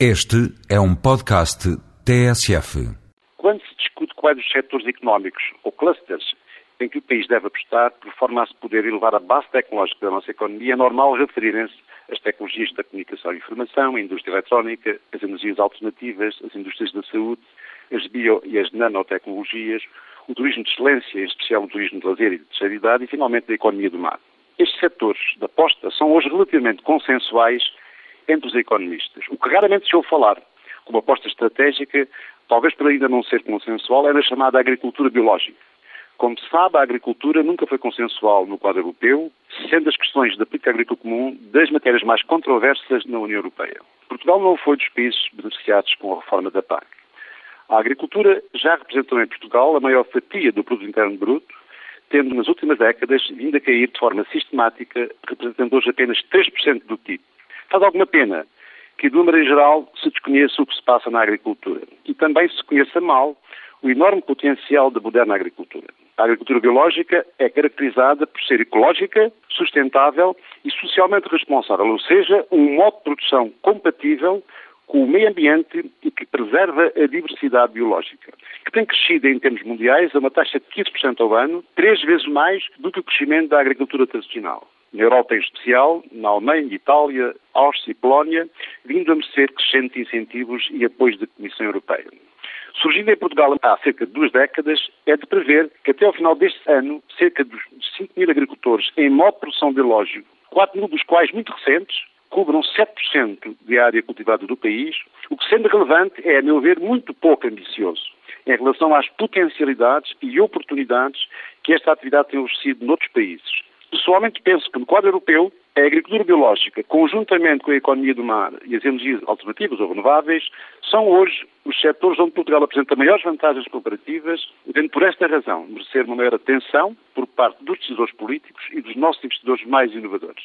Este é um podcast TSF. Quando se discute quais os setores económicos ou clusters em que o país deve apostar, por forma a se poder elevar a base tecnológica da nossa economia, é normal referirem-se as tecnologias da comunicação e informação, a indústria eletrónica, as energias alternativas, as indústrias da saúde, as bio e as nanotecnologias, o turismo de excelência, em especial o turismo de lazer e de terceira idade, e finalmente a economia do mar. Estes setores de aposta são hoje relativamente consensuais entre os economistas. O que raramente se ouve falar como aposta estratégica, talvez por ainda não ser consensual, é na chamada agricultura biológica. Como se sabe, a agricultura nunca foi consensual no quadro europeu, sendo as questões da política agrícola comum das matérias mais controversas na União Europeia. Portugal não foi dos países beneficiados com a reforma da PAC. A agricultura já representou em Portugal a maior fatia do produto interno bruto, tendo nas últimas décadas vindo a cair de forma sistemática, representando hoje apenas 3% do PIB. Faz alguma pena que, de uma maneira geral, se desconheça o que se passa na agricultura e também se conheça mal o enorme potencial da moderna agricultura. A agricultura biológica é caracterizada por ser ecológica, sustentável e socialmente responsável, ou seja, um modo de produção compatível com o meio ambiente e que preserva a diversidade biológica, que tem crescido em termos mundiais a uma taxa de 15% ao ano, três vezes mais do que o crescimento da agricultura tradicional na Europa em especial, na Alemanha, Itália, Áustria e Polónia, vindo a merecer crescentes incentivos e apoios da Comissão Europeia. Surgindo em Portugal há cerca de duas décadas, é de prever que até ao final deste ano, cerca de 5 mil agricultores em modo de produção biológico, 4 mil dos quais muito recentes, cobram 7% da área cultivada do país, o que sendo relevante é, a meu ver, muito pouco ambicioso em relação às potencialidades e oportunidades que esta atividade tem oferecido noutros países. Pessoalmente penso que no quadro europeu a agricultura biológica, conjuntamente com a economia do mar e as energias alternativas ou renováveis, são hoje os setores onde Portugal apresenta maiores vantagens comparativas, devendo por esta razão merecer uma maior atenção por parte dos decisores políticos e dos nossos investidores mais inovadores.